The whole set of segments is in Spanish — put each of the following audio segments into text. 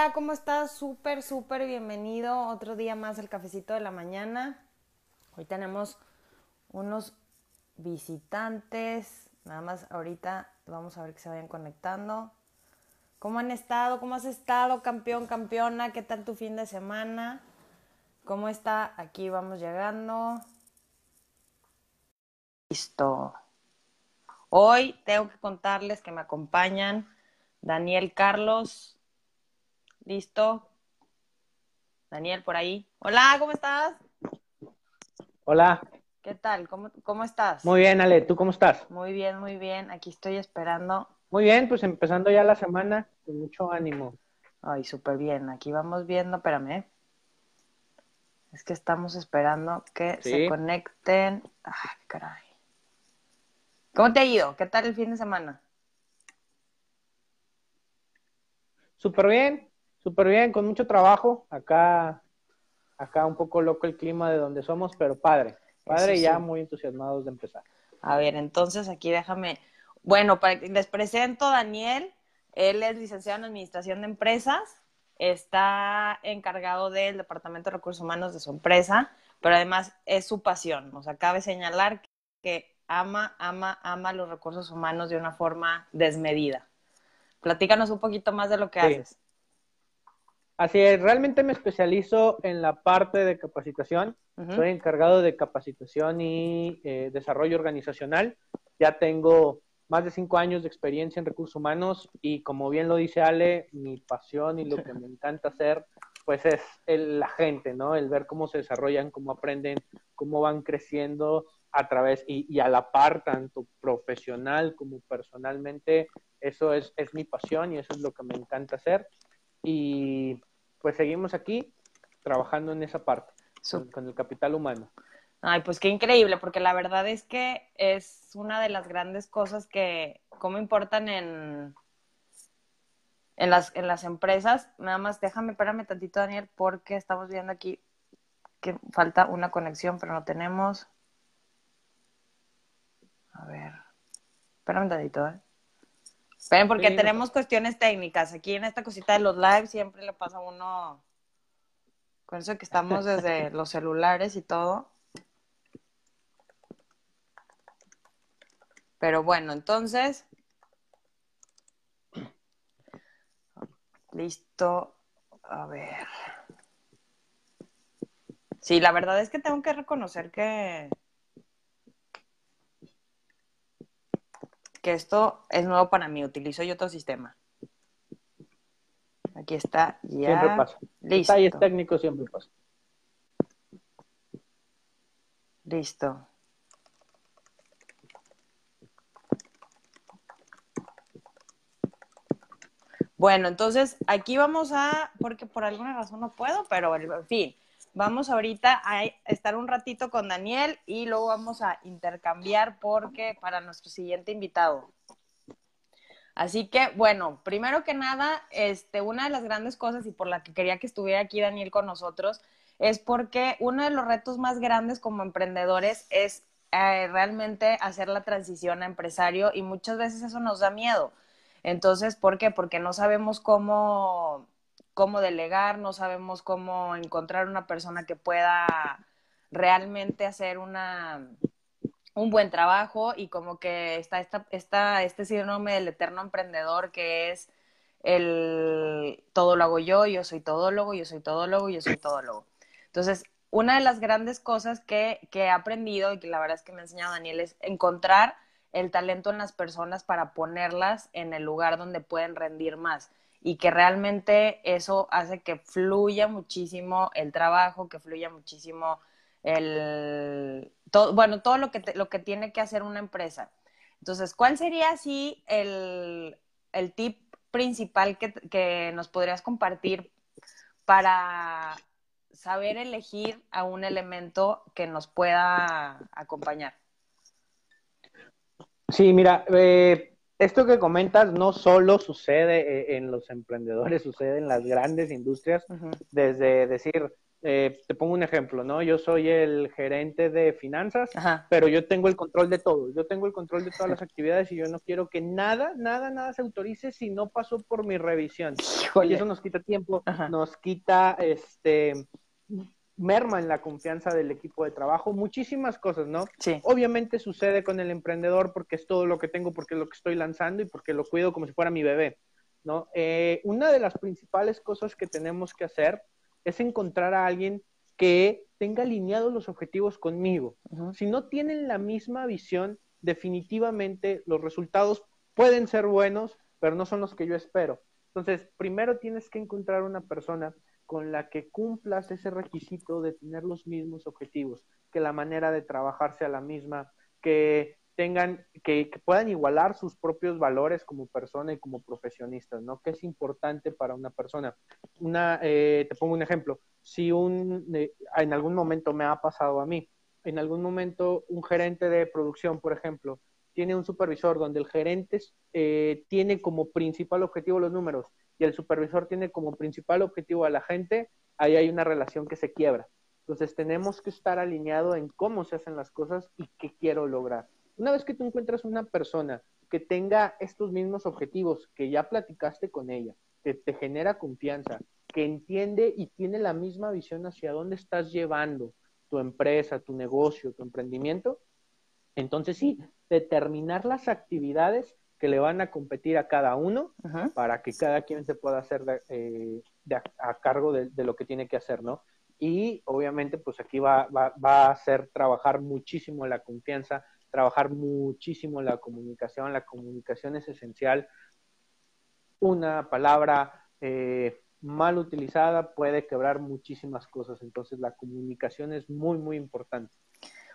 Hola, ¿cómo estás? Súper, súper bienvenido. Otro día más el cafecito de la mañana. Hoy tenemos unos visitantes. Nada más ahorita vamos a ver que se vayan conectando. ¿Cómo han estado? ¿Cómo has estado, campeón, campeona? ¿Qué tal tu fin de semana? ¿Cómo está? Aquí vamos llegando. Listo. Hoy tengo que contarles que me acompañan Daniel Carlos. ¿Listo? Daniel, por ahí. Hola, ¿cómo estás? Hola. ¿Qué tal? ¿Cómo, ¿Cómo estás? Muy bien, Ale. ¿Tú cómo estás? Muy bien, muy bien. Aquí estoy esperando. Muy bien, pues empezando ya la semana con mucho ánimo. Ay, súper bien. Aquí vamos viendo, espérame. Es que estamos esperando que se conecten. Ay, caray. ¿Cómo te ha ido? ¿Qué tal el fin de semana? Súper bien, súper bien, con mucho trabajo. Acá, acá un poco loco el clima de donde somos, pero padre. Padre ya muy entusiasmados de empezar. A ver, entonces aquí déjame. Bueno, les presento a Daniel. Él es licenciado en Administración de Empresas. Está encargado del Departamento de Recursos Humanos de su empresa, pero además es su pasión. O sea, cabe señalar que ama, ama, ama los recursos humanos de una forma desmedida. Platícanos un poquito más de lo que haces. Así es, realmente me especializo en la parte de capacitación. Soy encargado de capacitación y eh, desarrollo organizacional. Ya tengo más de cinco años de experiencia en recursos humanos y como bien lo dice Ale, mi pasión y lo que me encanta hacer, pues es la gente, ¿no? El ver cómo se desarrollan, cómo aprenden, cómo van creciendo a través y, a la par, tanto profesional como personalmente, eso es, es, mi pasión y eso es lo que me encanta hacer. Y pues seguimos aquí trabajando en esa parte, con, el capital humano. Ay, pues qué increíble, porque la verdad es que es una de las grandes cosas que, cómo importan en, en, las, en las empresas. Nada más déjame, espérame tantito, Daniel, porque estamos viendo aquí que falta una conexión, pero no tenemos. A ver. Espera un dadito, ¿eh? Esperen, porque tenemos cuestiones técnicas. Aquí en esta cosita de los lives siempre le pasa a uno. Con eso que estamos desde los celulares y todo. Pero bueno, entonces. Listo. A ver. Sí, la verdad es que tengo que reconocer que que esto es nuevo para mí, utilizo yo otro sistema. Aquí está, ya. Siempre pasa. Listo. Detalles técnicos siempre pasa. Listo. Bueno, entonces aquí vamos a, porque por alguna razón no puedo, pero en fin, Vamos ahorita a estar un ratito con Daniel y luego vamos a intercambiar porque para nuestro siguiente invitado. Así que, bueno, primero que nada, este, una de las grandes cosas y por la que quería que estuviera aquí Daniel con nosotros es porque uno de los retos más grandes como emprendedores es eh, realmente hacer la transición a empresario y muchas veces eso nos da miedo. Entonces, ¿por qué? Porque no sabemos cómo cómo delegar, no sabemos cómo encontrar una persona que pueda realmente hacer una, un buen trabajo y como que está esta, esta, este síndrome del eterno emprendedor que es el todo lo hago yo, yo soy todólogo, yo soy todólogo, yo soy todólogo. Entonces, una de las grandes cosas que, que he aprendido y que la verdad es que me ha enseñado Daniel es encontrar el talento en las personas para ponerlas en el lugar donde pueden rendir más y que realmente eso hace que fluya muchísimo el trabajo, que fluya muchísimo el todo, bueno, todo lo que lo que tiene que hacer una empresa. Entonces, ¿cuál sería así el, el tip principal que, que nos podrías compartir para saber elegir a un elemento que nos pueda acompañar? Sí, mira, eh, esto que comentas no solo sucede eh, en los emprendedores, sucede en las grandes industrias, desde decir, eh, te pongo un ejemplo, ¿no? Yo soy el gerente de finanzas, pero yo tengo el control de todo. Yo tengo el control de todas las actividades y yo no quiero que nada, nada, nada se autorice si no pasó por mi revisión. Y eso nos quita tiempo, nos quita este merma en la confianza del equipo de trabajo, muchísimas cosas, ¿no? Sí. Obviamente sucede con el emprendedor porque es todo lo que tengo, porque es lo que estoy lanzando y porque lo cuido como si fuera mi bebé, ¿no? Eh, una de las principales cosas que tenemos que hacer es encontrar a alguien que tenga alineados los objetivos conmigo. Si no tienen la misma visión, definitivamente los resultados pueden ser buenos, pero no son los que yo espero. Entonces, primero tienes que encontrar una persona con la que cumplas ese requisito de tener los mismos objetivos, que la manera de trabajar sea la misma, que tengan, que, puedan igualar sus propios valores como persona y como profesionistas, ¿no? Que es importante para una persona. Una, eh, te pongo un ejemplo. Si un, eh, en algún momento me ha pasado a mí, en algún momento un gerente de producción, por ejemplo, tiene un supervisor donde el gerente eh, tiene como principal objetivo los números y el supervisor tiene como principal objetivo a la gente, ahí hay una relación que se quiebra. Entonces tenemos que estar alineados en cómo se hacen las cosas y qué quiero lograr. Una vez que tú encuentras una persona que tenga estos mismos objetivos, que ya platicaste con ella, que te genera confianza, que entiende y tiene la misma visión hacia dónde estás llevando tu empresa, tu negocio, tu emprendimiento, entonces sí, determinar las actividades que le van a competir a cada uno para que cada quien se pueda hacer eh, a, cargo de, lo que tiene que hacer, ¿no? Y obviamente, pues aquí va, va, va a ser trabajar muchísimo la confianza, trabajar muchísimo la comunicación. La comunicación es esencial. Una palabra eh, mal utilizada puede quebrar muchísimas cosas. Entonces, la comunicación es muy, muy importante.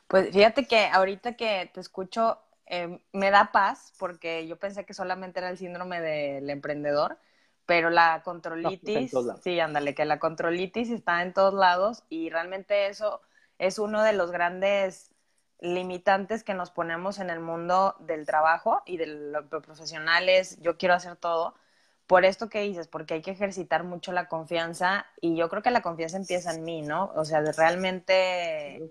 Pues fíjate que ahorita que te escucho, Em, me da paz porque yo pensé que solamente era el síndrome del emprendedor, pero la controlitis, sí, ándale, que la controlitis está en todos lados y realmente eso es uno de los grandes limitantes que nos ponemos en el mundo del trabajo y de los profesionales, yo quiero hacer todo. Por esto que dices, porque hay que ejercitar mucho la confianza y yo creo que la confianza empieza en mí, ¿no? O sea, realmente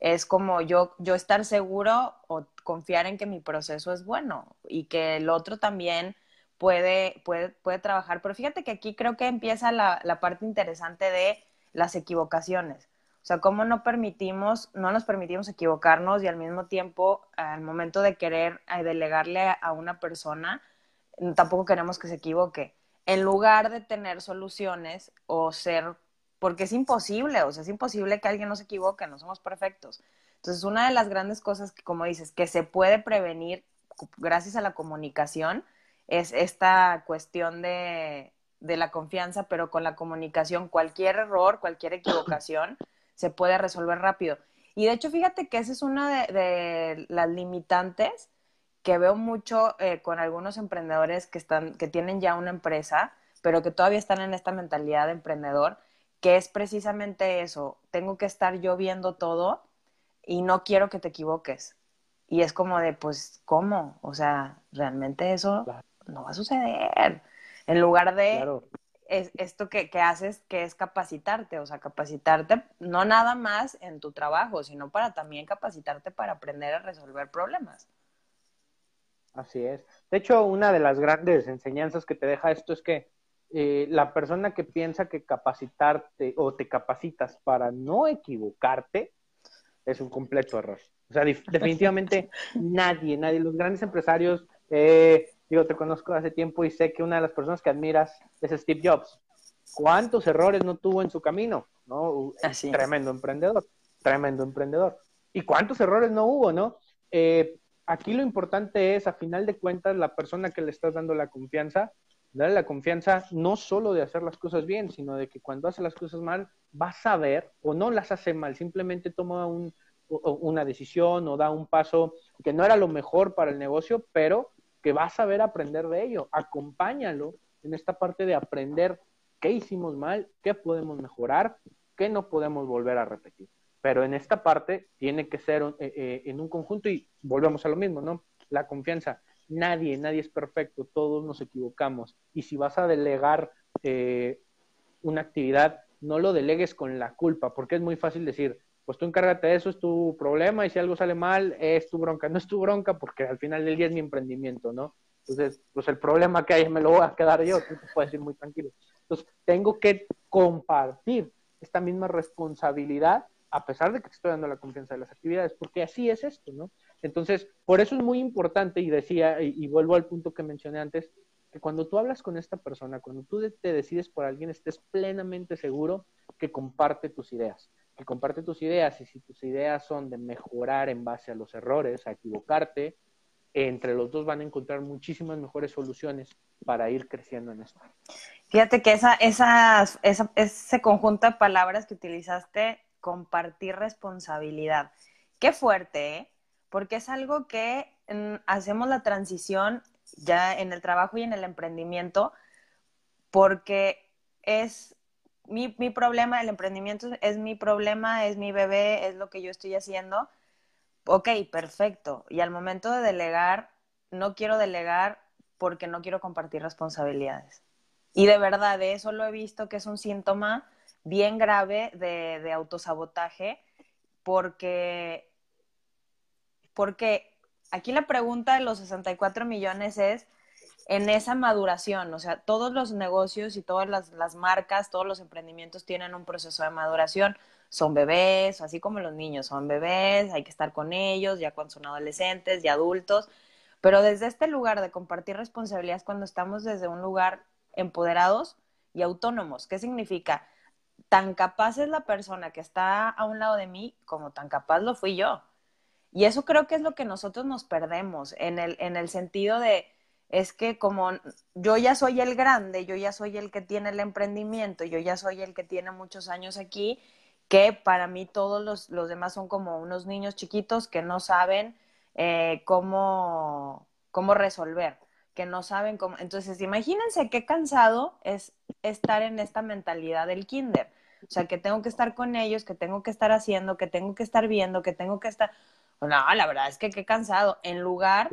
es como yo, yo estar seguro o confiar en que mi proceso es bueno y que el otro también puede, puede, puede trabajar. Pero fíjate que aquí creo que empieza la, la parte interesante de las equivocaciones. O sea, cómo no permitimos, no nos permitimos equivocarnos y al mismo tiempo, al momento de querer eh, delegarle a una persona, tampoco queremos que se equivoque. En lugar de tener soluciones o ser porque es imposible, o sea, es imposible que alguien no se equivoque, no somos perfectos. Entonces, una de las grandes cosas que, como dices, que se puede prevenir gracias a la comunicación es esta cuestión de, la confianza, pero con la comunicación, cualquier error, cualquier equivocación se puede resolver rápido. Y de hecho, fíjate que esa es una de, las limitantes que veo mucho eh, con algunos emprendedores que, están, que tienen ya una empresa, pero que todavía están en esta mentalidad de emprendedor, que es precisamente eso, tengo que estar yo viendo todo y no quiero que te equivoques. Y es como de, pues, ¿cómo? O sea, realmente eso no va a suceder. En lugar de esto que, que, haces, que es capacitarte, o sea, capacitarte no nada más en tu trabajo, sino para también capacitarte para aprender a resolver problemas. Así es. De hecho, una de las grandes enseñanzas que te deja esto es que eh, la persona que piensa que capacitarte o te capacitas para no equivocarte es un completo error. O sea, definitivamente nadie, nadie, los grandes empresarios, eh, digo, te conozco hace tiempo y sé que una de las personas que admiras es Steve Jobs. ¿Cuántos errores no tuvo en su camino? ¿no? Tremendo emprendedor, tremendo emprendedor. ¿Y cuántos errores no hubo, no? Eh, aquí lo importante es, a final de cuentas, la persona que le estás dando la confianza, darle la confianza no solo de hacer las cosas bien, sino de que cuando hace las cosas mal, va a saber o no las hace mal, simplemente toma una decisión o da un paso que no era lo mejor para el negocio, pero que va a saber aprender de ello. Acompáñalo en esta parte de aprender qué hicimos mal, qué podemos mejorar, qué no podemos volver a repetir. Pero en esta parte tiene que ser eh, eh, en un conjunto y volvemos a lo mismo, ¿no? La confianza nadie, nadie es perfecto, todos nos equivocamos. Y si vas a delegar eh, una actividad, no lo delegues con la culpa, porque es muy fácil decir, pues tú encárgate de eso, es tu problema y si algo sale mal, es tu bronca. No es tu bronca porque al final del día es mi emprendimiento, ¿no? Entonces, pues el problema que hay me lo voy a quedar yo, tú te puedes ir muy tranquilo. Entonces, tengo que compartir esta misma responsabilidad a pesar de que te estoy dando la confianza de las actividades, porque así es esto, ¿no? Entonces, por eso es muy importante, y decía, y, vuelvo al punto que mencioné antes, que cuando tú hablas con esta persona, cuando tú te decides por alguien, estés plenamente seguro que comparte tus ideas, que comparte tus ideas, y si tus ideas son de mejorar en base a los errores, a equivocarte, entre los dos van a encontrar muchísimas mejores soluciones para ir creciendo en esto. Fíjate que esa, esa, ese conjunto de palabras que utilizaste, compartir responsabilidad, qué fuerte, ¿eh? Porque es algo que hacemos la transición ya en el trabajo y en el emprendimiento, porque es mi, mi problema, el emprendimiento es mi problema, es mi bebé, es lo que yo estoy haciendo ok, perfecto. Y al momento de delegar, no quiero delegar porque no quiero compartir responsabilidades. Y de verdad, de eso lo he visto que es un síntoma bien grave de, de autosabotaje, porque, porque aquí la pregunta de los 64 millones es en esa maduración, o sea, todos los negocios y todas las, marcas, todos los emprendimientos tienen un proceso de maduración son bebés, así como los niños son bebés, hay que estar con ellos, ya cuando son adolescentes y adultos, pero desde este lugar de compartir responsabilidades cuando estamos desde un lugar empoderados y autónomos, ¿qué significa? Tan capaz es la persona que está a un lado de mí como tan capaz lo fui yo. Y eso creo que es lo que nosotros nos perdemos en el, en el sentido de, es que como yo ya soy el grande, yo ya soy el que tiene el emprendimiento, yo ya soy el que tiene muchos años aquí que para mí todos los, los demás son como unos niños chiquitos que no saben eh, cómo, cómo resolver, que no saben cómo. Entonces, imagínense qué cansado es estar en esta mentalidad del kinder. O sea, que tengo que estar con ellos, que tengo que estar haciendo, que tengo que estar viendo, que tengo que estar... No, la verdad es que qué cansado. En lugar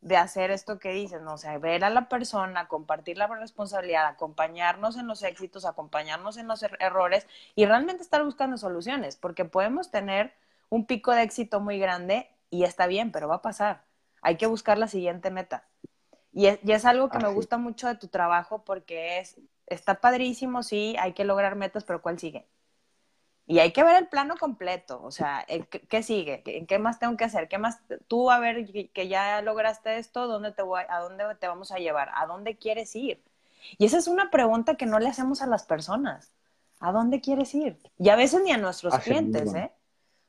de hacer esto que dices, no o sea, ver a la persona, compartir la responsabilidad, acompañarnos en los éxitos, acompañarnos en los er-, errores y realmente estar buscando soluciones, porque podemos tener un pico de éxito muy grande y está bien, pero va a pasar. Hay que buscar la siguiente meta. Y es, y es algo que me gusta mucho de tu trabajo porque es, está padrísimo, sí, hay que lograr metas, pero ¿cuál sigue? Y hay que ver el plano completo, o sea, ¿qué, sigue? ¿Qué, ¿Qué, más tengo que hacer? ¿Qué más? Tú, a ver, que ya lograste esto, ¿dónde te voy, ¿a dónde te vamos a llevar? ¿A dónde quieres ir? Y esa es una pregunta que no le hacemos a las personas. ¿A dónde quieres ir? Y a veces ni a nuestros clientes, ¿eh?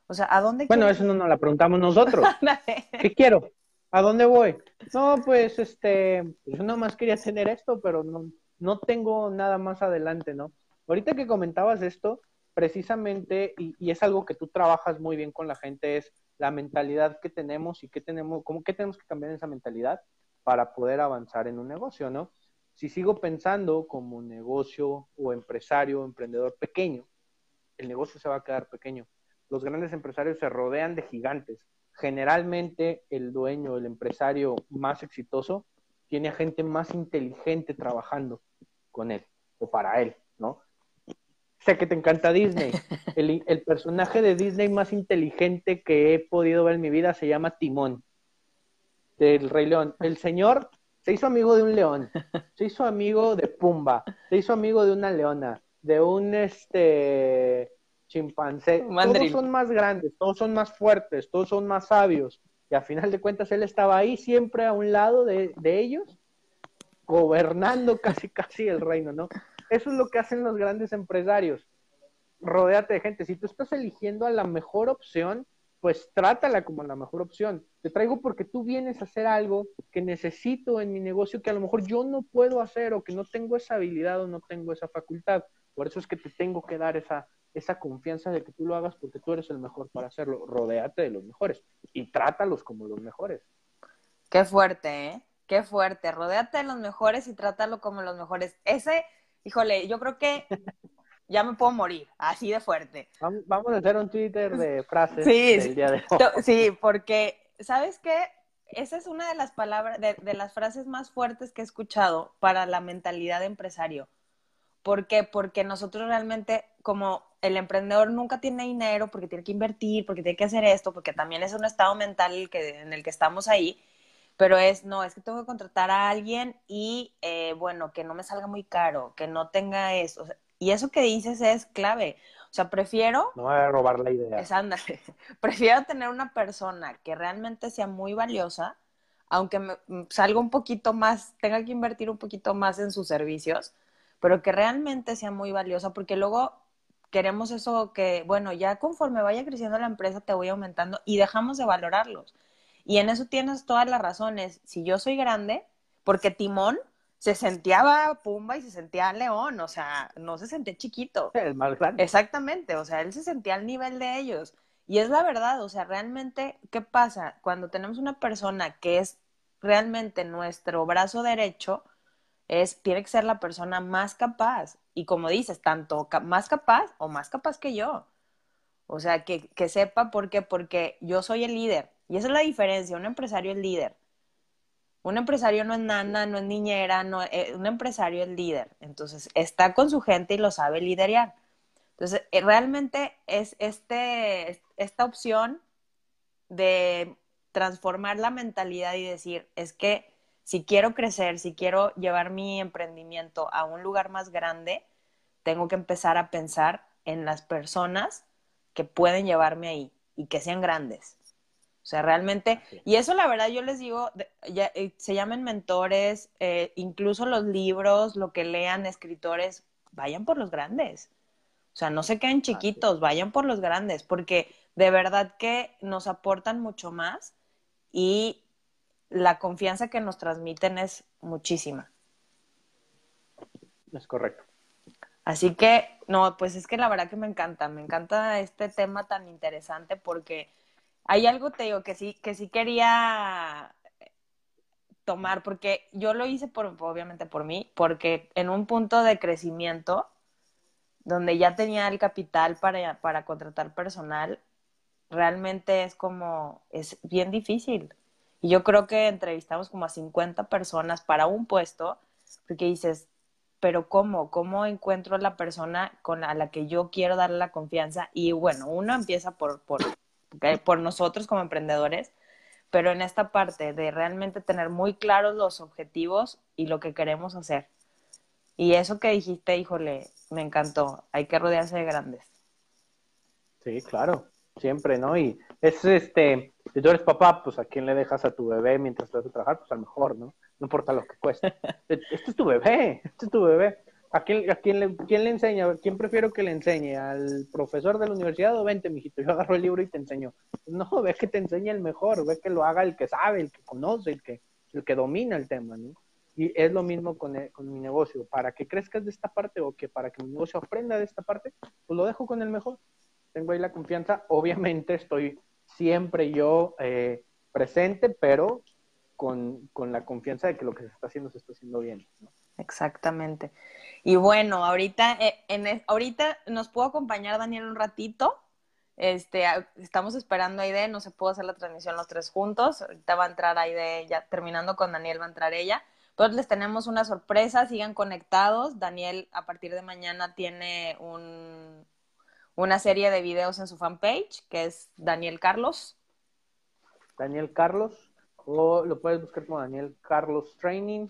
O sea, ¿a dónde Bueno, eso no nos la preguntamos nosotros. ¿Qué quiero? ¿A dónde voy? No, pues, este, pues yo más quería tener esto, pero no, no tengo nada más adelante, ¿no? Ahorita que comentabas esto, precisamente, y, es algo que tú trabajas muy bien con la gente, es la mentalidad que tenemos y qué tenemos, cómo que tenemos que cambiar esa mentalidad para poder avanzar en un negocio, ¿no? Si sigo pensando como negocio o empresario o emprendedor pequeño, el negocio se va a quedar pequeño. Los grandes empresarios se rodean de gigantes. Generalmente el dueño, el empresario más exitoso, tiene a gente más inteligente trabajando con él o para él. Sé que te encanta Disney. El, el, personaje de Disney más inteligente que he podido ver en mi vida se llama Timón, del Rey León. El señor se hizo amigo de un león, se hizo amigo de Pumba, se hizo amigo de una leona, de un este chimpancé. Todos son más grandes, todos son más fuertes, todos son más sabios. Y a final de cuentas él estaba ahí siempre a un lado de, de ellos, gobernando casi casi el reino, ¿no? Eso es lo que hacen los grandes empresarios. Rodéate de gente. Si tú estás eligiendo a la mejor opción, pues trátala como la mejor opción. Te traigo porque tú vienes a hacer algo que necesito en mi negocio que a lo mejor yo no puedo hacer o que no tengo esa habilidad o no tengo esa facultad. Por eso es que te tengo que dar esa, esa confianza de que tú lo hagas porque tú eres el mejor para hacerlo. Rodéate de los mejores y trátalos como los mejores. Qué fuerte, ¿eh? Qué fuerte. Rodéate de los mejores y trátalo como los mejores. Ese híjole, yo creo que ya me puedo morir, así de fuerte. Vamos a hacer un Twitter de frases sí, del día de hoy. Sí, porque, ¿sabes qué? Esa es una de las palabras, de, las frases más fuertes que he escuchado para la mentalidad de empresario. ¿Por qué? Porque nosotros realmente como el emprendedor nunca tiene dinero porque tiene que invertir, porque tiene que hacer esto, porque también es un estado mental que, en el que estamos ahí, pero es, no, es que tengo que contratar a alguien y, eh, bueno, que no me salga muy caro, que no tenga eso. y eso que dices es clave. O sea, prefiero... No voy a robar la idea. Es, ándale. Prefiero tener una persona que realmente sea muy valiosa, aunque me, salga un poquito más, tenga que invertir un poquito más en sus servicios, pero que realmente sea muy valiosa, porque luego queremos eso que, bueno, ya conforme vaya creciendo la empresa te voy aumentando y dejamos de valorarlos. Y en eso tienes todas las razones. Si yo soy grande, porque Timón se sentía Pumba y se sentía León, o sea, no se sentía chiquito. El más grande. Exactamente, o sea, él se sentía al nivel de ellos. Y es la verdad, o sea, realmente, ¿qué pasa? Cuando tenemos una persona que es realmente nuestro brazo derecho, es, tiene que ser la persona más capaz. Y como dices, tanto más capaz o más capaz que yo. O sea, que, que sepa por qué, porque yo soy el líder. Y esa es la diferencia, un empresario es líder. Un empresario no es nana, no es niñera, no, eh, un empresario es líder. Entonces, está con su gente y lo sabe liderar. Entonces, eh, realmente es este, esta opción de transformar la mentalidad y decir, es que si quiero crecer, si quiero llevar mi emprendimiento a un lugar más grande, tengo que empezar a pensar en las personas que pueden llevarme ahí y que sean grandes. O sea, realmente, y eso la verdad yo les digo, eh, se llamen mentores, eh, incluso los libros, lo que lean escritores, vayan por los grandes. O sea, no se queden chiquitos, vayan por los grandes, porque de verdad que nos aportan mucho más y la confianza que nos transmiten es muchísima. Es correcto. Así que, no, pues es que la verdad que me encanta, me encanta este tema tan interesante porque hay algo, te digo, que sí, que sí quería tomar, porque yo lo hice por, obviamente por mí, porque en un punto de crecimiento, donde ya tenía el capital para, para contratar personal, realmente es como, es bien difícil. Y yo creo que entrevistamos como a 50 personas para un puesto, porque dices, pero ¿cómo? ¿Cómo encuentro la persona con la, a la que yo quiero darle la confianza? Y bueno, uno empieza por, por nosotros como emprendedores, pero en esta parte de realmente tener muy claros los objetivos y lo que queremos hacer. Y eso que dijiste, híjole, me encantó. Hay que rodearse de grandes. Sí, claro, siempre, ¿no? Y es este, si tú eres papá, pues a quién le dejas a tu bebé mientras te vas a trabajar, pues a lo mejor, ¿no? No importa lo que cueste. Este es tu bebé, este es tu bebé. ¿A quién, a quién, le, quién le enseña? ¿Quién prefiero que le enseñe? ¿Al profesor de la universidad o vente, mijito? Yo agarro el libro y te enseño. No, ve que te enseñe el mejor, ve que lo haga el que sabe, el que conoce, el que, el que domina el tema, ¿no? Y es lo mismo con, con mi negocio. Para que crezcas de esta parte o que para que mi negocio aprenda de esta parte, pues lo dejo con el mejor. Tengo ahí la confianza. Obviamente estoy siempre yo eh, presente, pero con, con, la confianza de que lo que se está haciendo se está haciendo bien. Exactamente. Y bueno, ahorita, eh, ahorita nos puedo acompañar Daniel un ratito. Este, estamos esperando a Aide, no se pudo hacer la transmisión los tres juntos. Ahorita va a entrar Aide, ya terminando con Daniel va a entrar ella. Pues les tenemos una sorpresa, sigan conectados. Daniel a partir de mañana tiene un, una serie de videos en su fanpage, que es Daniel Carlos. Daniel Carlos, o lo puedes buscar como Daniel Carlos Training,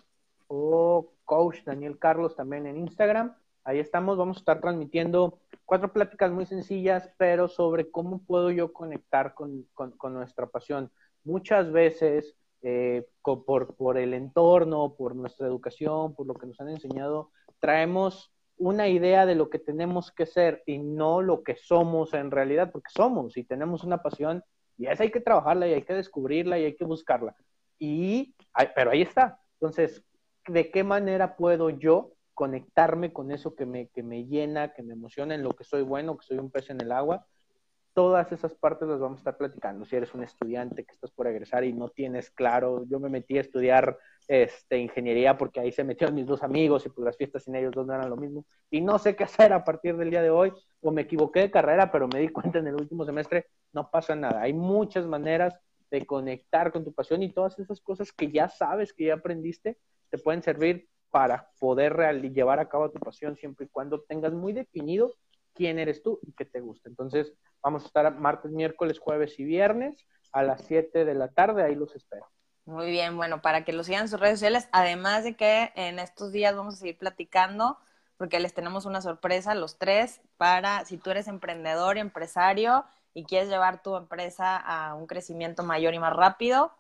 o Coach Daniel Carlos también en Instagram. Ahí estamos, vamos a estar transmitiendo cuatro pláticas muy sencillas, pero sobre cómo puedo yo conectar con, nuestra pasión. Muchas veces, eh, por, por el entorno, por nuestra educación, por lo que nos han enseñado, traemos una idea de lo que tenemos que ser y no lo que somos en realidad, porque somos y tenemos una pasión y esa hay que trabajarla y hay que descubrirla y hay que buscarla. Y, pero ahí está. Entonces, ¿de qué manera puedo yo conectarme con eso que me, que me llena, que me emociona, en lo que soy bueno, que soy un pez en el agua? Todas esas partes las vamos a estar platicando. Si eres un estudiante que estás por egresar y no tienes claro, yo me metí a estudiar este, ingeniería porque ahí se metieron mis dos amigos y pues las fiestas sin ellos dos no eran lo mismo. Y no sé qué hacer a partir del día de hoy, o me equivoqué de carrera, pero me di cuenta en el último semestre, no pasa nada. Hay muchas maneras de conectar con tu pasión y todas esas cosas que ya sabes, que ya aprendiste, te pueden servir para poder llevar a cabo tu pasión siempre y cuando tengas muy definido quién eres tú y qué te gusta. Entonces, vamos a estar martes, miércoles, jueves y viernes a las 7 de la tarde, ahí los espero. Muy bien, bueno, para que lo sigan en sus redes sociales, además de que en estos días vamos a seguir platicando, porque les tenemos una sorpresa los tres para si tú eres emprendedor y empresario y quieres llevar tu empresa a un crecimiento mayor y más rápido,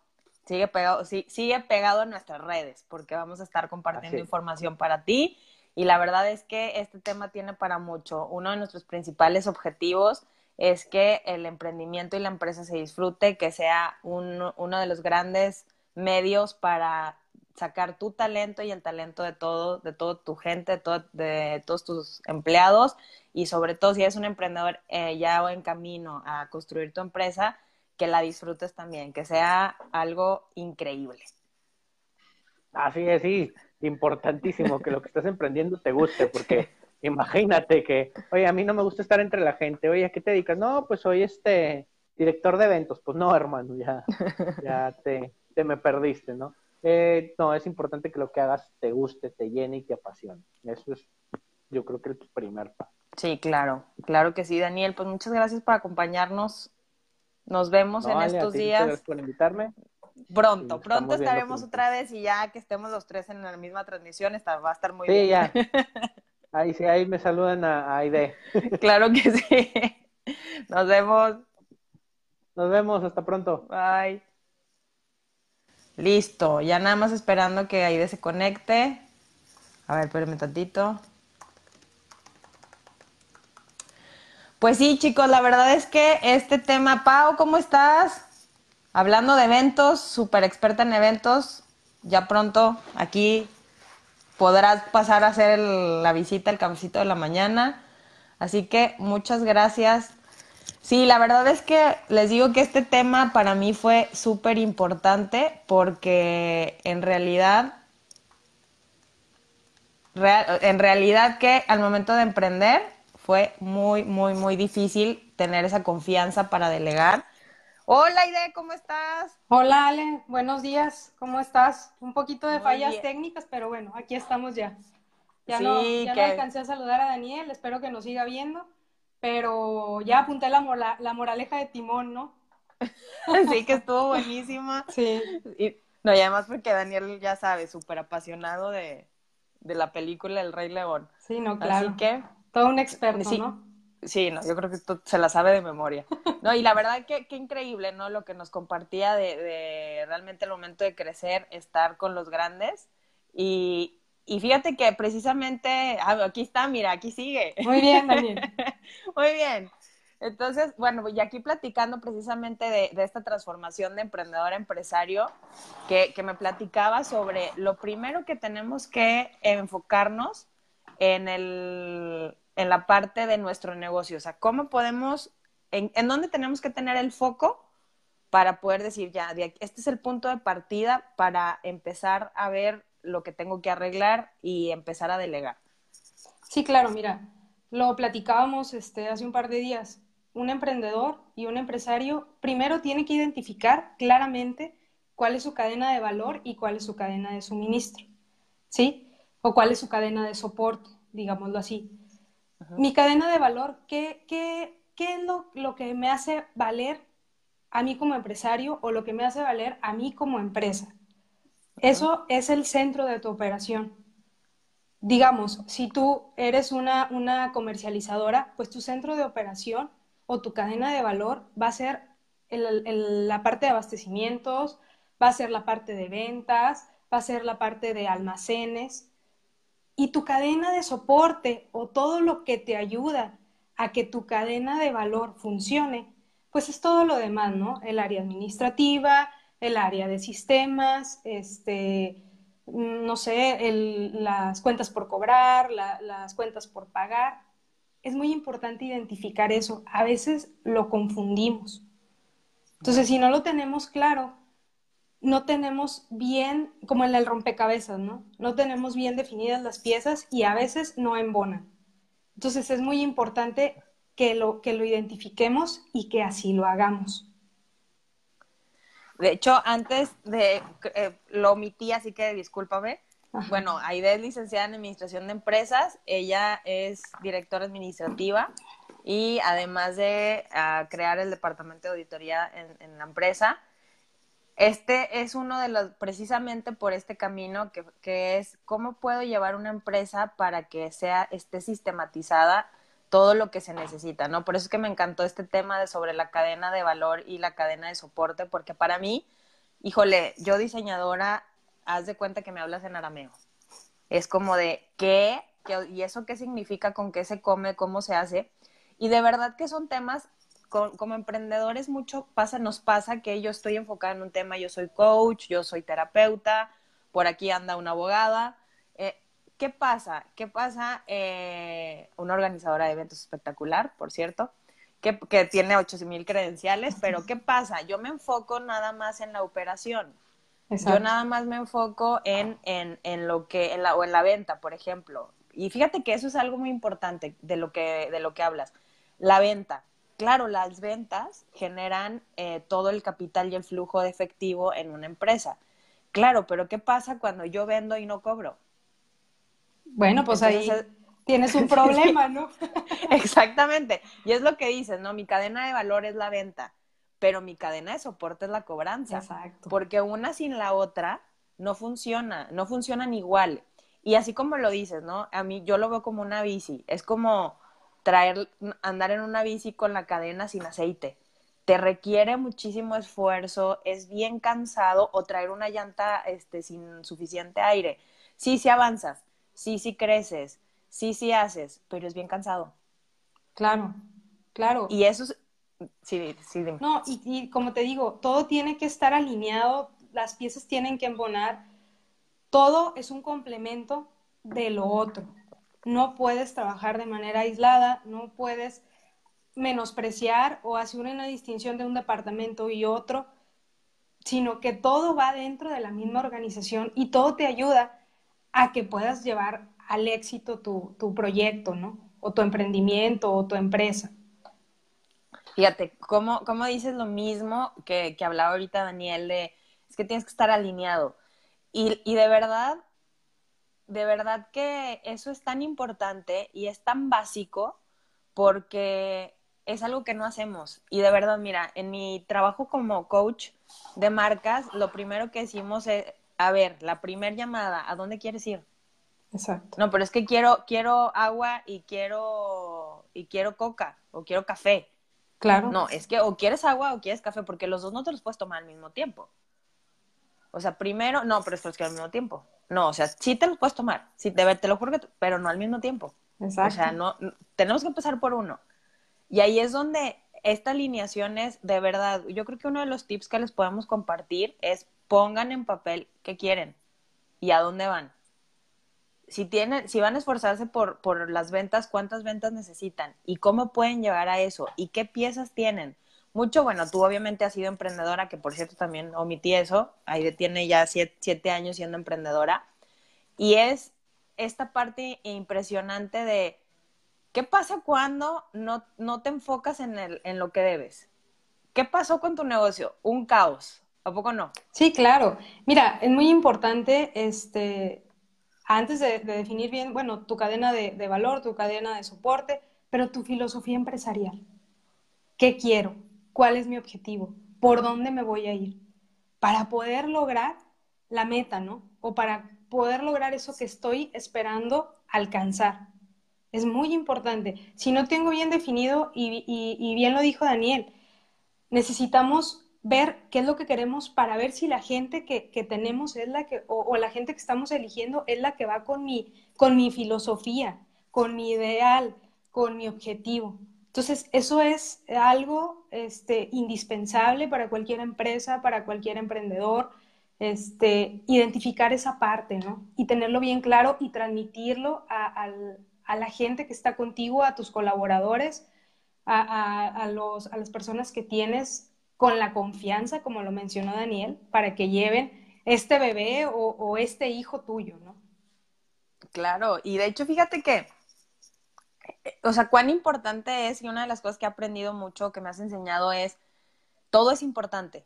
sigue pegado, sigue pegado en nuestras redes, porque vamos a estar compartiendo información para ti. Y la verdad es que este tema tiene para mucho. Uno de nuestros principales objetivos es que el emprendimiento y la empresa se disfrute, que sea uno de los grandes medios para sacar tu talento y el talento de todo, de toda tu gente, de, de, todos tus empleados y sobre todo si eres un emprendedor eh, ya o en camino a construir tu empresa, que la disfrutes también, que sea algo increíble. Así es, sí, importantísimo que lo que estás emprendiendo te guste, porque imagínate que, oye, a mí no me gusta estar entre la gente, oye, ¿a qué te dedicas? No, pues soy este director de eventos, pues no, hermano, ya, ya te, te me perdiste, ¿no? Eh, no, es importante que lo que hagas te guste, te llene y te apasione. Eso es, yo creo que el primer paso. Sí, claro, claro que sí, Daniel. Pues muchas gracias por acompañarnos. Nos vemos en estos días. Gracias por invitarme. Pronto, pronto estaremos otra vez y ya que estemos los tres en la misma transmisión, va a estar muy bien. Sí, ya. Ahí sí, ahí me saludan a, Aide. Claro que sí. Nos vemos. Nos vemos, hasta pronto. Bye. Listo, ya nada más esperando que Aide se conecte. A ver, espérenme tantito. Pues sí, chicos, la verdad es que este tema, Pau, ¿cómo estás? Hablando de eventos, súper experta en eventos, ya pronto aquí podrás pasar a hacer la visita al cafecito de la mañana. Así que muchas gracias Sí, la verdad es que les digo que este tema para mí fue súper importante porque en realidad, en realidad que al momento de emprender fue muy, muy, muy difícil tener esa confianza para delegar. Hola Ide, ¿cómo estás? Hola Ale, buenos días, ¿cómo estás? Un poquito de fallas técnicas, pero bueno, aquí estamos ya. Ya, no, ya no alcancé a saludar a Daniel, espero que nos siga viendo pero ya apunté la, la moraleja de Timón, ¿no? sí, que estuvo buenísima. Sí. Y, no, y además porque Daniel ya sabe, súper apasionado de, la película El Rey León. Sí, no, claro. Así que... Todo un experto, sí, ¿no? Sí, no, yo creo que esto se la sabe de memoria. No, y la verdad que qué increíble, ¿no? Lo que nos compartía de, de realmente el momento de crecer, estar con los grandes y, y fíjate que precisamente, ah, aquí está, mira, aquí sigue. Muy bien, Daniel. Muy bien. Entonces, bueno, y aquí platicando precisamente de, esta transformación de emprendedor a empresario, que, me platicaba sobre lo primero que tenemos que enfocarnos en, el, en la parte de nuestro negocio. O sea, cómo podemos, en, en dónde tenemos que tener el foco para poder decir, ya, este es el punto de partida para empezar a ver lo que tengo que arreglar y empezar a delegar. Sí, claro, mira, lo platicábamos este, hace un par de días. Un emprendedor y un empresario primero tiene que identificar claramente cuál es su cadena de valor y cuál es su cadena de suministro, ¿sí? O cuál es su cadena de soporte, digámoslo así. Mi cadena de valor, ¿qué, qué, qué es lo, lo que me hace valer a mí como empresario o lo que me hace valer a mí como empresa? Eso es el centro de tu operación. Digamos, si tú eres una, comercializadora, pues tu centro de operación o tu cadena de valor va a ser la parte de abastecimientos, va a ser la parte de ventas, va a ser la parte de almacenes. Y tu cadena de soporte o todo lo que te ayuda a que tu cadena de valor funcione, pues es todo lo demás, ¿no? El área administrativa, el área de sistemas, este, no sé, las cuentas por cobrar, las cuentas por pagar. Es muy importante identificar eso. A veces lo confundimos. Entonces, si no lo tenemos claro, no tenemos bien, como en el rompecabezas, ¿no? No tenemos bien definidas las piezas y a veces no embonan. Entonces, es muy importante que lo, que lo identifiquemos y que así lo hagamos. De hecho, antes de, eh, lo omití, así que discúlpame, bueno, Aide es licenciada en Administración de Empresas, ella es directora administrativa y además de ah, crear el departamento de auditoría en, la empresa, este es uno de los, precisamente por este camino, que, que, es cómo puedo llevar una empresa para que sea, esté sistematizada todo lo que se necesita, ¿no? Por eso es que me encantó este tema de sobre la cadena de valor y la cadena de soporte, porque para mí, híjole, yo diseñadora, haz de cuenta que me hablas en arameo. Es como de, ¿qué? ¿Y eso qué significa? ¿Con qué se come? ¿Cómo se hace? Y de verdad que son temas, como emprendedores mucho pasa, nos pasa que yo estoy enfocada en un tema, yo soy coach, yo soy terapeuta, por aquí anda una abogada. Eh, ¿Qué pasa? ¿Qué pasa? Eh, una organizadora de eventos espectacular, por cierto, que, que tiene 8 mil credenciales, pero ¿qué pasa? Yo me enfoco nada más en la operación. Yo nada más me enfoco en, en, en lo que, en la, o en la venta, por ejemplo. Y fíjate que eso es algo muy importante de lo que, de lo que hablas. La venta. Claro, las ventas generan eh, todo el capital y el flujo de efectivo en una empresa. Claro, pero ¿qué pasa cuando yo vendo y no cobro? Bueno, pues ahí tienes un problema, ¿no? Exactamente. Y es lo que dices, ¿no? Mi cadena de valor es la venta, pero mi cadena de soporte es la cobranza. Exacto. Porque una sin la otra no funciona, no funcionan igual. Y así como lo dices, ¿no? A mí yo lo veo como una bici. Es como traer, andar en una bici con la cadena sin aceite. Te requiere muchísimo esfuerzo, es bien cansado o traer una llanta este, sin suficiente aire. Sí, sí avanzas, sí, sí creces, sí, sí haces, pero es bien cansado. Claro, claro. Y eso es... Sí, sí, dime. No, y, y como te digo, todo tiene que estar alineado, las piezas tienen que embonar, todo es un complemento de lo otro no puedes trabajar de manera aislada, no puedes menospreciar o hacer una distinción de un departamento y otro, sino que todo va dentro de la misma organización y todo te ayuda a que puedas llevar al éxito tu, proyecto, ¿no? O tu emprendimiento o tu empresa. Fíjate, ¿cómo, cómo dices lo mismo que, que, hablaba ahorita Daniel de, es que tienes que estar alineado? Y, y de verdad, de verdad que eso es tan importante y es tan básico porque es algo que no hacemos. Y de verdad, mira, en mi trabajo como coach de marcas, lo primero que decimos es, a ver, la primera llamada, ¿a dónde quieres ir? Exacto. No, pero es que quiero, quiero agua y quiero, y quiero coca o quiero café. Claro. No, es que o quieres agua o quieres café, porque los dos no te los puedes tomar al mismo tiempo. O sea, primero, no, pero es que al mismo tiempo. No, o sea, sí te los puedes tomar, sí, te, te lo juro que, pero no al mismo tiempo. Exacto. O sea, no, tenemos que empezar por uno. Y ahí es donde esta alineación es, de verdad, yo creo que uno de los tips que les podemos compartir es pongan en papel qué quieren y a dónde van. Si, tienen, si van a esforzarse por, por las ventas, cuántas ventas necesitan y cómo pueden llegar a eso y qué piezas tienen mucho, bueno, tú obviamente has sido emprendedora, que por cierto también omití eso, ahí tiene ya siete, años siendo emprendedora, y es esta parte impresionante de qué pasa cuando no, no te enfocas en, el, en lo que debes. ¿Qué pasó con tu negocio? Un caos. ¿A poco no? Sí, claro. Mira, es muy importante, este, antes de, definir bien, bueno, tu cadena de, de valor, tu cadena de soporte, pero tu filosofía empresarial. ¿Qué quiero? Cuál es mi objetivo, por dónde me voy a ir, para poder lograr la meta, ¿no? O para poder lograr eso que estoy esperando alcanzar. Es muy importante. Si no tengo bien definido, y, bien lo dijo Daniel, necesitamos ver qué es lo que queremos para ver si la gente que, tenemos es la que, o, la gente que estamos eligiendo es la que va con mi, con mi filosofía, con mi ideal, con mi objetivo. Entonces, eso es algo este, indispensable para cualquier empresa, para cualquier emprendedor, este, identificar esa parte, ¿no? Y tenerlo bien claro y transmitirlo a, la gente que está contigo, a tus colaboradores, a, los, a las personas que tienes con la confianza, como lo mencionó Daniel, para que lleven este bebé o, o este hijo tuyo, ¿no? Claro, y de hecho, fíjate que o sea, cuán importante es, y una de las cosas que he aprendido mucho, que me has enseñado es, todo es importante.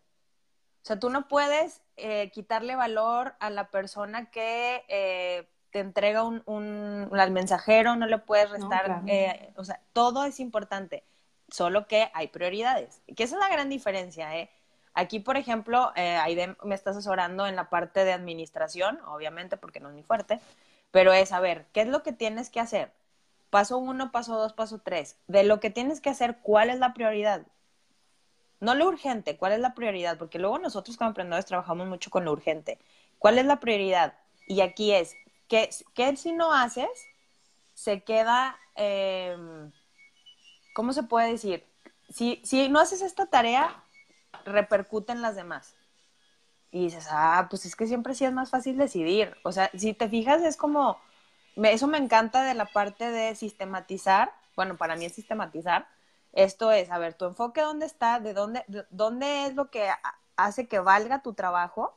O sea, tú no puedes eh, quitarle valor a la persona que eh, te entrega un, un, al mensajero, no le puedes restar, eh, o sea, todo es importante, solo que hay prioridades, que esa es la gran diferencia, ¿eh? Aquí, por ejemplo, eh, me está asesorando en la parte de administración, obviamente, porque no es muy fuerte, pero es saber qué es lo que tienes que hacer. Paso uno, paso dos, paso tres. De lo que tienes que hacer, ¿cuál es la prioridad? No lo urgente, ¿cuál es la prioridad? Porque luego nosotros como emprendedores trabajamos mucho con lo urgente. ¿Cuál es la prioridad? Y aquí es, ¿qué, si no haces? Se queda, em, ¿cómo se puede decir? Si, si no haces esta tarea, repercuten las demás. Y dices, ah, pues es que siempre sí es más fácil decidir. O sea, si te fijas, es como, eso me encanta de la parte de sistematizar. Bueno, para mí es sistematizar. Esto es, a ver, tu enfoque dónde está, de dónde, dónde es lo que hace que valga tu trabajo.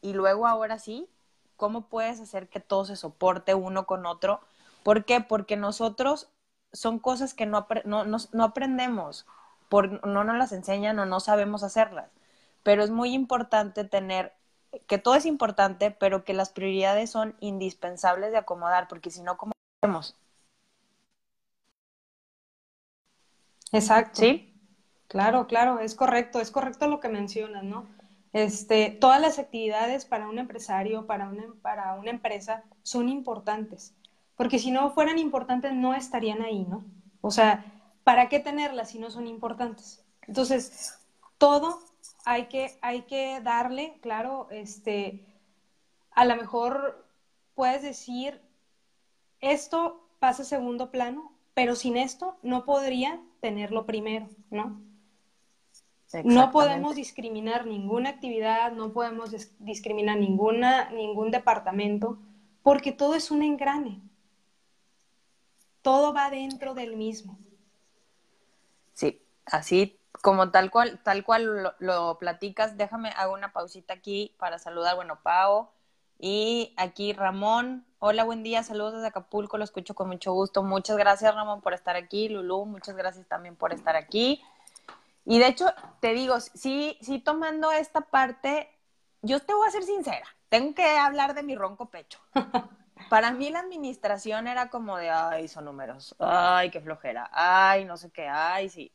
Y luego ahora sí, ¿cómo puedes hacer que todo se soporte uno con otro? ¿Por qué? Porque nosotros son cosas que no, no, no aprendemos no nos las enseñan o no sabemos hacerlas. Pero es muy importante tener, que todo es importante, pero que las prioridades son indispensables de acomodar, porque si no, ¿cómo hacemos? Exacto. ¿Sí? Claro, claro, es correcto, es correcto lo que mencionas, ¿no? Este, todas las actividades para un empresario, para una, para una empresa, son importantes, porque si no fueran importantes no estarían ahí, ¿no? O sea, ¿para qué tenerlas si no son importantes? Entonces, todo hay que, hay que darle, claro, este, a lo mejor puedes decir, esto pasa a segundo plano, pero sin esto no podría tenerlo primero, ¿no? No podemos discriminar ninguna actividad, no podemos discriminar ninguna, ningún departamento, porque todo es un engrane. Todo va dentro del mismo. Sí, así como tal cual, tal cual lo, platicas, déjame, hago una pausita aquí para saludar, bueno, Pau, y aquí Ramón, hola, buen día, saludos desde Acapulco, lo escucho con mucho gusto, muchas gracias Ramón por estar aquí, Lulú, muchas gracias también por estar aquí. Y de hecho, te digo, sí, sí tomando esta parte, yo te voy a ser sincera, tengo que hablar de mi ronco pecho. Para mí la administración era como de, ay, son números, ay, qué flojera, ay, no sé qué, ay, sí.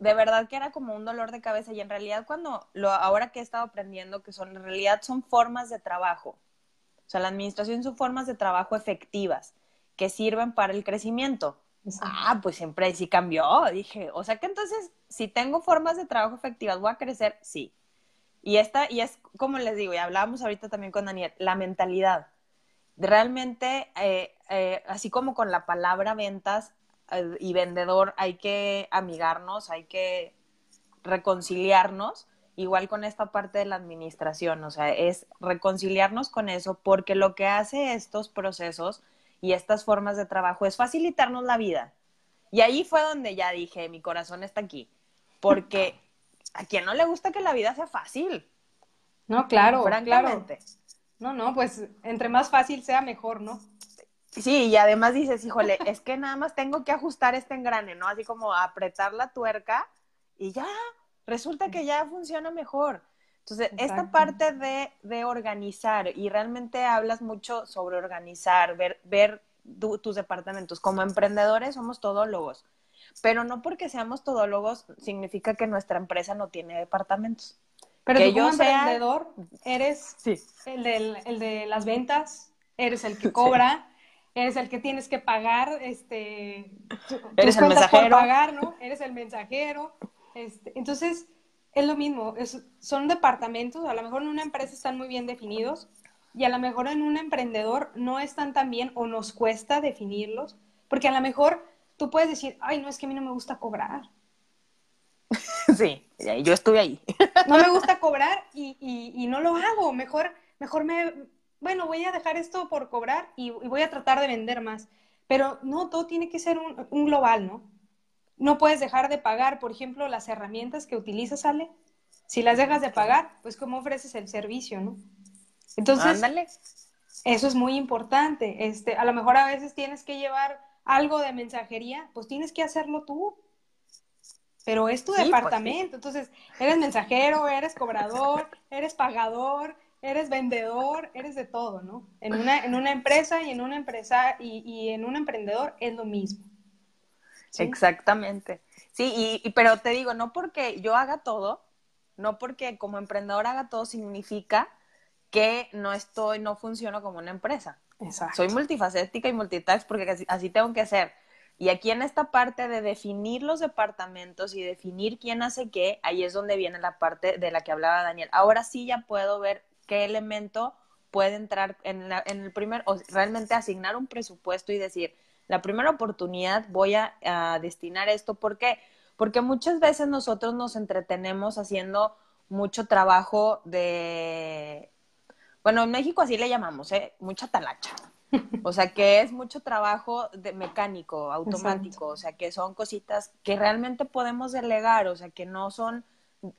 De verdad que era como un dolor de cabeza y en realidad cuando, lo, ahora que he estado aprendiendo que son, en realidad son formas de trabajo. O sea, la administración son formas de trabajo efectivas que sirven para el crecimiento. Ah, pues siempre sí cambió, dije. O sea que entonces, si tengo formas de trabajo efectivas, ¿voy a crecer? Sí. Y esta, y es como les digo, y hablábamos ahorita también con Daniel, la mentalidad realmente, eh, eh, así como con la palabra ventas y vendedor, hay que amigarnos, hay que reconciliarnos, igual con esta parte de la administración, o sea, es reconciliarnos con eso, porque lo que hace estos procesos y estas formas de trabajo es facilitarnos la vida. Y ahí fue donde ya dije, mi corazón está aquí, porque a quien no le gusta que la vida sea fácil. No, claro, francamente. No, no, pues entre más fácil sea, mejor, ¿no? Sí, y además dices, híjole, es que nada más tengo que ajustar este engrane, ¿no? Así como apretar la tuerca y ya, resulta que ya funciona mejor. Entonces, esta parte de, de, organizar, y realmente hablas mucho sobre organizar, ver, ver tus departamentos. Como emprendedores somos todólogos, pero no porque seamos todólogos significa que nuestra empresa no tiene departamentos. Pero tú como emprendedor eres el, de las ventas, eres el que cobra, eres el que tienes que pagar, este, eres el mensajero. pagar, ¿no? Eres el mensajero. Este, entonces, es lo mismo, son departamentos, a lo mejor en una empresa están muy bien definidos y a lo mejor en un emprendedor no están tan bien o nos cuesta definirlos, porque a lo mejor tú puedes decir, ay, no, es que a mí no me gusta cobrar. Sí, yo estuve ahí. No me gusta cobrar y, no lo hago. Mejor, mejor me, bueno, voy a dejar esto por cobrar y, voy a tratar de vender más. Pero no, todo tiene que ser un, global, ¿no? No puedes dejar de pagar, por ejemplo, las herramientas que utilizas, Ale. Si las dejas de pagar, pues cómo ofreces el servicio, ¿no? Entonces, eso es muy importante. Este, a lo mejor a veces tienes que llevar algo de mensajería, pues tienes que hacerlo tú pero es tu Sí, pues, departamento. Entonces, eres mensajero, eres cobrador, eres pagador, eres vendedor, eres de todo, ¿no? En una, en una empresa y en una empresa y, y en un emprendedor es lo mismo. ¿sí? Exactamente. Sí, y, y- pero te digo, no porque yo haga todo, no porque como emprendedor haga todo significa que no estoy, no funciono como una empresa. Exacto. Soy multifacética y multitask porque así, así tengo que ser. Y aquí en esta parte de definir los departamentos y definir quién hace qué, ahí es donde viene la parte de la que hablaba Daniel. Ahora sí ya puedo ver qué elemento puede entrar en, la- en el primer, o realmente asignar un presupuesto y decir, la primera oportunidad voy a, a destinar esto. ¿Por qué? Porque muchas veces nosotros nos entretenemos haciendo mucho trabajo de, bueno, en México así le llamamos, ¿eh? Mucha talacha. O sea, que es mucho trabajo de mecánico, automático, o sea, que son cositas que realmente podemos delegar, o sea, que no son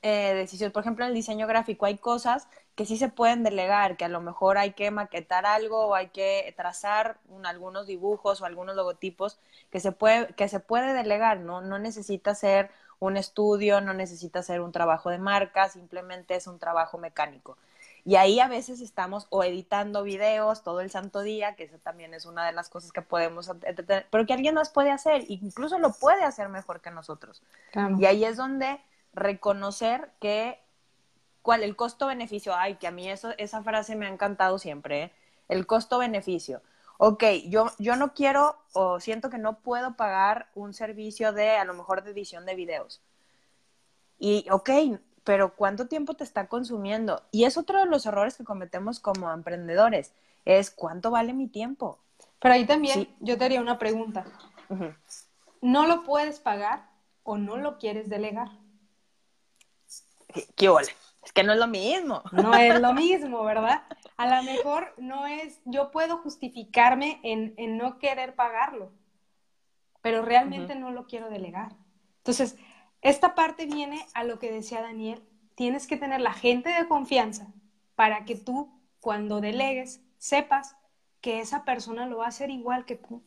eh, decisiones. Por ejemplo, en el diseño gráfico hay cosas que sí se pueden delegar, que a lo mejor hay que maquetar algo o hay que trazar un- algunos dibujos o algunos logotipos que se puede, que se puede delegar, ¿no? No necesita ser un estudio, no necesita ser un trabajo de marca, simplemente es un trabajo mecánico. Y ahí a veces estamos o editando videos todo el santo día, que eso también es una de las cosas que podemos entretener, pero que alguien más puede hacer, incluso lo puede hacer mejor que nosotros. Claro. Y ahí es donde reconocer que cuál el costo-beneficio, ay, que a mí eso, esa frase me ha encantado siempre, ¿eh? el costo-beneficio. Ok, yo, yo no quiero o siento que no puedo pagar un servicio de a lo mejor de edición de videos. Y ok, pero ¿cuánto tiempo te está consumiendo? Y es otro de los errores que cometemos como emprendedores, es ¿cuánto vale mi tiempo? Pero ahí también Sí. yo te haría una pregunta. ¿No lo puedes pagar o no lo quieres delegar? ¿Qué, qué ole? Es que no es lo mismo. No es lo mismo, ¿verdad? A lo mejor no es, yo puedo justificarme en, en no querer pagarlo, pero realmente no lo quiero delegar. Entonces, esta parte viene a lo que decía Daniel, tienes que tener la gente de confianza para que tú, cuando delegues, sepas que esa persona lo va a hacer igual que tú.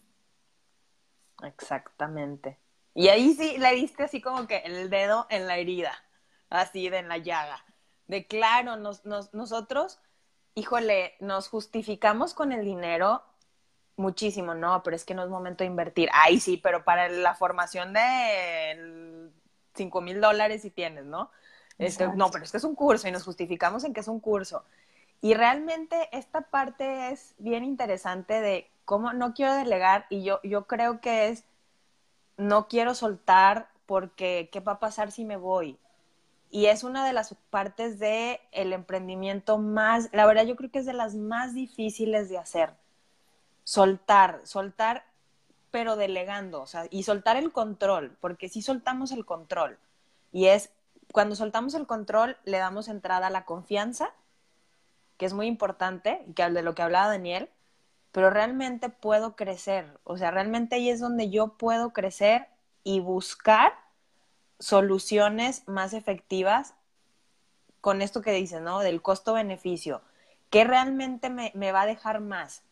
Exactamente. Y ahí sí le diste así como que el dedo en la herida, así de en la llaga. De claro, nos, nos- nosotros, híjole, nos justificamos con el dinero muchísimo, no, pero es que no es momento de invertir. Ay, sí, pero para la formación de cinco mil dólares si tienes, ¿no? Este, no, pero es que es un curso y nos justificamos en que es un curso. Y realmente esta parte es bien interesante de cómo no quiero delegar y yo, yo creo que es no quiero soltar porque qué va a pasar si me voy. Y es una de las partes de el emprendimiento más, la verdad yo creo que es de las más difíciles de hacer. Soltar, soltar pero delegando, o sea, y soltar el control, porque si soltamos el control y es cuando soltamos el control le damos entrada a la confianza, que es muy importante, que de lo que hablaba Daniel, pero realmente puedo crecer, o sea, realmente ahí es donde yo puedo crecer y buscar soluciones más efectivas con esto que dices, ¿no? Del costo-beneficio. ¿Qué realmente me, me, va a dejar más?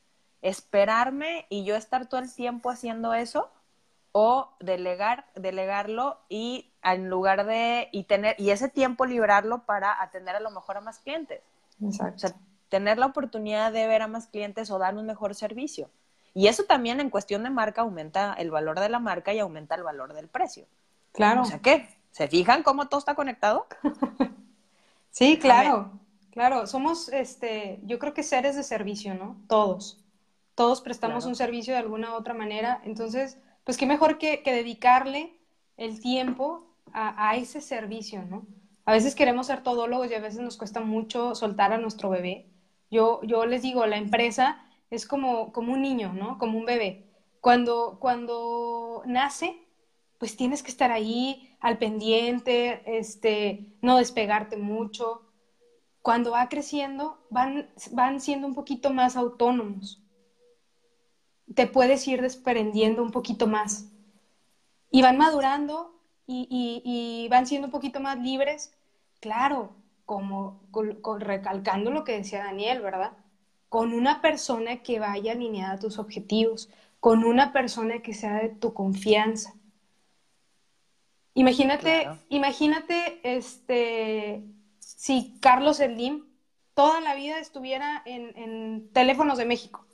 ¿Esperarme y yo estar todo el tiempo haciendo eso? ¿O delegar, delegarlo y en lugar de, y tener, y ese tiempo librarlo para atender a lo mejor a más clientes? Exacto. O sea, tener la oportunidad de ver a más clientes o dar un mejor servicio. Y eso también en cuestión de marca aumenta el valor de la marca y aumenta el valor del precio. Claro. O sea, ¿qué? ¿Se fijan cómo todo está conectado? Sí, claro, claro. Somos, este, yo creo que seres de servicio, ¿no? Todos. Todos prestamos Claro. un servicio de alguna u otra manera. Entonces, pues qué mejor que, que dedicarle el tiempo a, a ese servicio, ¿no? A veces queremos ser todólogos y a veces nos cuesta mucho soltar a nuestro bebé. Yo, yo les digo, la empresa es como, como un niño, ¿no? Como un bebé. Cuando, cuando nace, pues tienes que estar ahí al pendiente, este, no despegarte mucho. Cuando va creciendo, van, van siendo un poquito más autónomos. Te puedes ir desprendiendo un poquito más. Y van madurando y, van siendo un poquito más libres. Claro, como recalcando lo que decía Daniel, ¿verdad? Con una persona que vaya alineada a tus objetivos, con una persona que sea de tu confianza. Imagínate, imagínate, este, si Carlos Slim toda la vida estuviera en, en Teléfonos de México.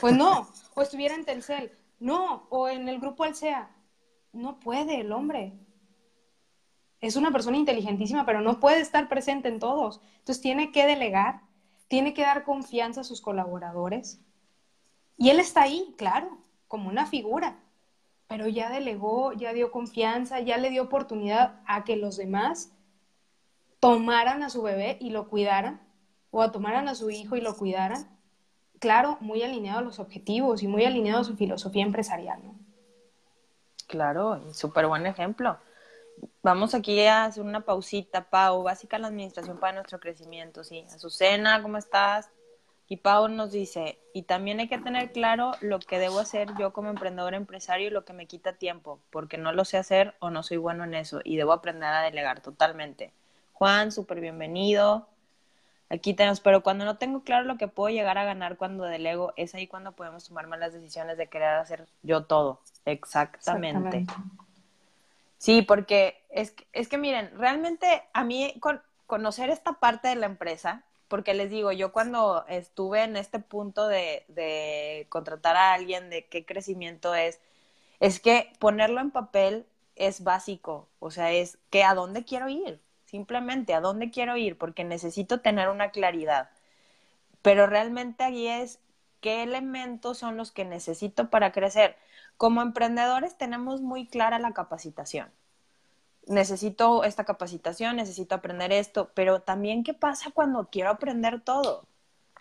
Pues no, o estuviera en Telcel, no, o en el grupo Alsea. No puede el hombre. Es una persona inteligentísima, pero no puede estar presente en todos. Entonces tiene que delegar, tiene que dar confianza a sus colaboradores. Y él está ahí, claro, como una figura, pero ya delegó, ya dio confianza, ya le dio oportunidad a que los demás tomaran a su bebé y lo cuidaran, o a tomaran a su hijo y lo cuidaran. Claro, muy alineado a los objetivos y muy alineado a su filosofía empresarial. ¿no? Claro, súper buen ejemplo. Vamos aquí a hacer una pausita, Pau, básica la administración para nuestro crecimiento, sí. Azucena, ¿cómo estás? Y Pau nos dice, y también hay que tener claro lo que debo hacer yo como emprendedor empresario y lo que me quita tiempo, porque no lo sé hacer o no soy bueno en eso y debo aprender a delegar totalmente. Juan, súper bienvenido. Aquí tenemos, pero cuando no tengo claro lo que puedo llegar a ganar cuando delego, es ahí cuando podemos tomar malas decisiones de querer hacer yo todo. Exactamente. Sí, porque es, es que miren, realmente a mí con, conocer esta parte de la empresa, porque les digo, yo cuando estuve en este punto de, contratar a alguien, de qué crecimiento es, es que ponerlo en papel es básico, o sea, es que a dónde quiero ir, simplemente a dónde quiero ir, porque necesito tener una claridad. Pero realmente ahí es qué elementos son los que necesito para crecer. Como emprendedores tenemos muy clara la capacitación necesito esta capacitación, necesito aprender esto, pero también qué pasa cuando quiero aprender todo.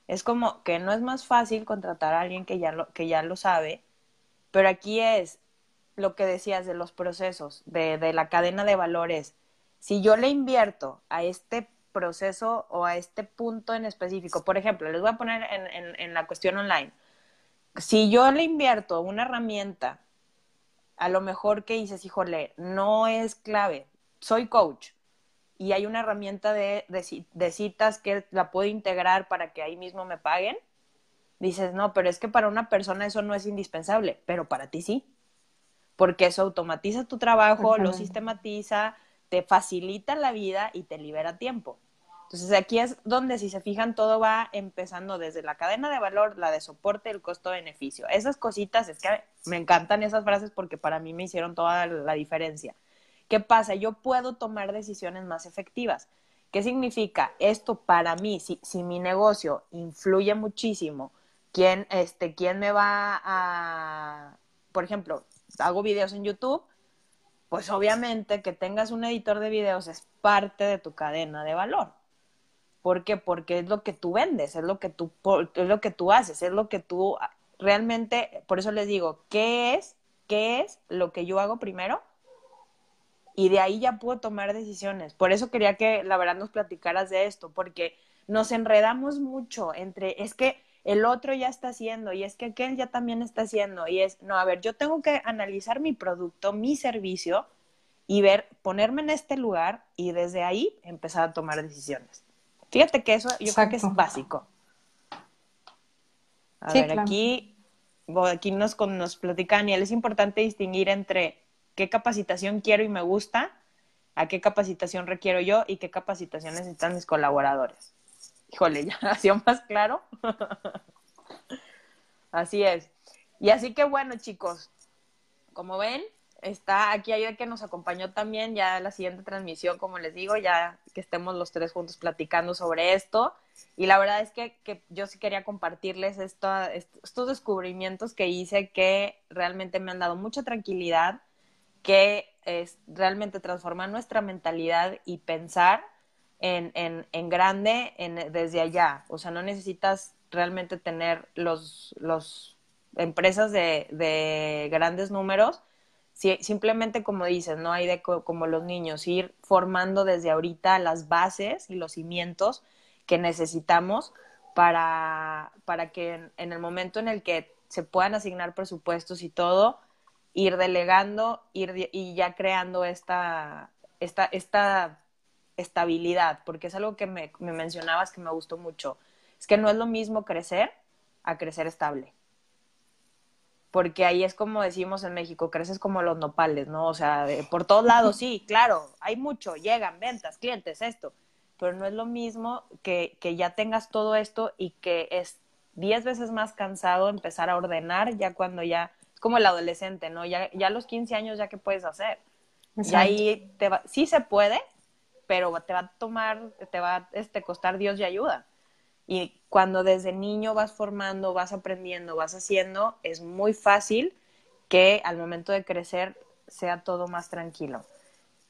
Es como que no es más fácil contratar a alguien que ya lo, que ya lo sabe, pero aquí es lo que decías de los procesos, de, de la cadena de valores. Si yo le invierto a este proceso o a este punto en específico, por ejemplo, les voy a poner en, en, en la cuestión online, si yo le invierto una herramienta a lo mejor que dices, híjole, no es clave, soy coach y hay una herramienta de, de, citas que la puedo integrar para que ahí mismo me paguen, dices, no, pero es que para una persona eso no es indispensable, pero para ti sí, porque eso automatiza tu trabajo, lo sistematiza, te facilita la vida y te libera tiempo. Entonces aquí es donde si se fijan todo va empezando desde la cadena de valor, la de soporte, el costo-beneficio. Esas cositas, es que me encantan esas frases porque para mí me hicieron toda la diferencia. ¿Qué pasa? Yo puedo tomar decisiones más efectivas. ¿Qué significa? Esto para mí, si, si mi negocio influye muchísimo, ¿quién, este, ¿quién me va a, por ejemplo, hago videos en YouTube? Pues obviamente que tengas un editor de videos es parte de tu cadena de valor. ¿Por qué? Porque es lo que tú vendes, es lo que tú, es lo que tú haces, es lo que tú realmente, por eso les digo, ¿qué es? ¿Qué es lo que yo hago primero? Y de ahí ya puedo tomar decisiones. Por eso quería que la verdad nos platicaras de esto, porque nos enredamos mucho entre, es que el otro ya está haciendo y es que aquel ya también está haciendo y es, no, a ver, yo tengo que analizar mi producto, mi servicio y ver, ponerme en este lugar y desde ahí empezar a tomar decisiones. Fíjate que eso yo creo que es básico. A ver, aquí, aquí nos, nos platica Daniel, es importante distinguir entre qué capacitación quiero y me gusta, a qué capacitación requiero yo y qué capacitación necesitan mis colaboradores. Híjole, ya ha sido más claro. así es. Y así que bueno, chicos, como ven, está aquí hay que nos acompañó también ya la siguiente transmisión, como les digo, ya que estemos los tres juntos platicando sobre esto. Y la verdad es que, que yo sí quería compartirles esto, estos descubrimientos que hice que realmente me han dado mucha tranquilidad, que es realmente transformar nuestra mentalidad y pensar en, en, en grande en, desde allá. O sea, no necesitas realmente tener los, los empresas de, de grandes números, simplemente como dices, no hay de como los niños, ir formando desde ahorita las bases y los cimientos que necesitamos para, para que en, el momento en el que se puedan asignar presupuestos y todo, ir delegando ir, y ya creando esta, esta, esta estabilidad, porque es algo que me, me mencionabas que me gustó mucho. Es que no es lo mismo crecer a crecer estable porque ahí es como decimos en México, creces como los nopales, ¿no? O sea, por todos lados, sí, claro, hay mucho, llegan ventas, clientes, esto, pero no es lo mismo que, que ya tengas todo esto y que es diez veces más cansado empezar a ordenar ya cuando ya, es como el adolescente, ¿no? Ya, ya a los 15 años ya qué puedes hacer. Y ahí te va, sí se puede, pero te va a tomar, te va a este, costar Dios y ayuda. Y cuando desde niño vas formando, vas aprendiendo, vas haciendo, es muy fácil que al momento de crecer sea todo más tranquilo.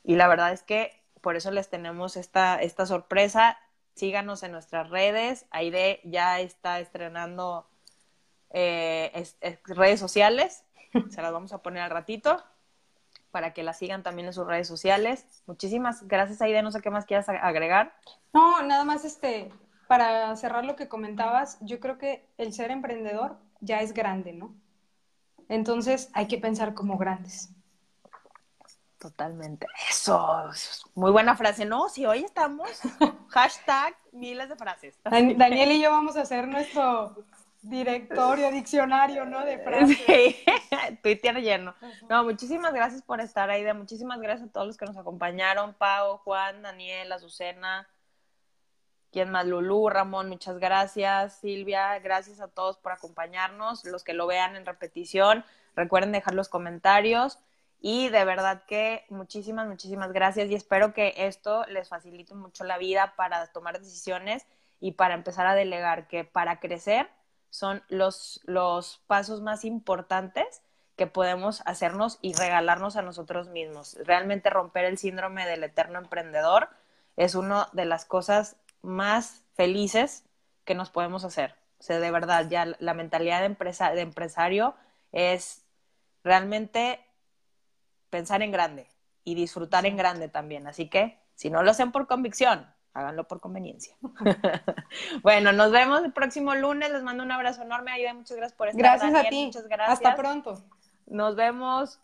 Y la verdad es que por eso les tenemos esta, esta sorpresa. Síganos en nuestras redes. Aide ya está estrenando eh, redes sociales. Se las vamos a poner al ratito para que la sigan también en sus redes sociales. Muchísimas gracias, Aide. No sé qué más quieras agregar. No, nada más este, para cerrar lo que comentabas, yo creo que el ser emprendedor ya es grande, ¿no? Entonces hay que pensar como grandes. Totalmente. Eso, muy buena frase. No, si hoy estamos, hashtag miles de frases. Daniel y yo vamos a hacer nuestro directorio, diccionario, ¿no? De frases. Sí, Twitter lleno. No, muchísimas gracias por estar ahí. Muchísimas gracias a todos los que nos acompañaron. Pau, Juan, Daniel, Azucena, ¿Quién más? Lulú, Ramón, muchas gracias. Silvia, gracias a todos por acompañarnos. Los que lo vean en repetición, recuerden dejar los comentarios. Y de verdad que muchísimas, muchísimas gracias. Y espero que esto les facilite mucho la vida para tomar decisiones y para empezar a delegar, que para crecer son los, los pasos más importantes que podemos hacernos y regalarnos a nosotros mismos. Realmente romper el síndrome del eterno emprendedor es una de las cosas más felices que nos podemos hacer. O sea, de verdad, ya la mentalidad de, empresa, de empresario es realmente pensar en grande y disfrutar en grande también. Así que, si no lo hacen por convicción, háganlo por conveniencia. bueno, nos vemos el próximo lunes. Les mando un abrazo enorme. Aida, muchas gracias por estar. Gracias a ti. Muchas gracias. Hasta pronto. Nos vemos.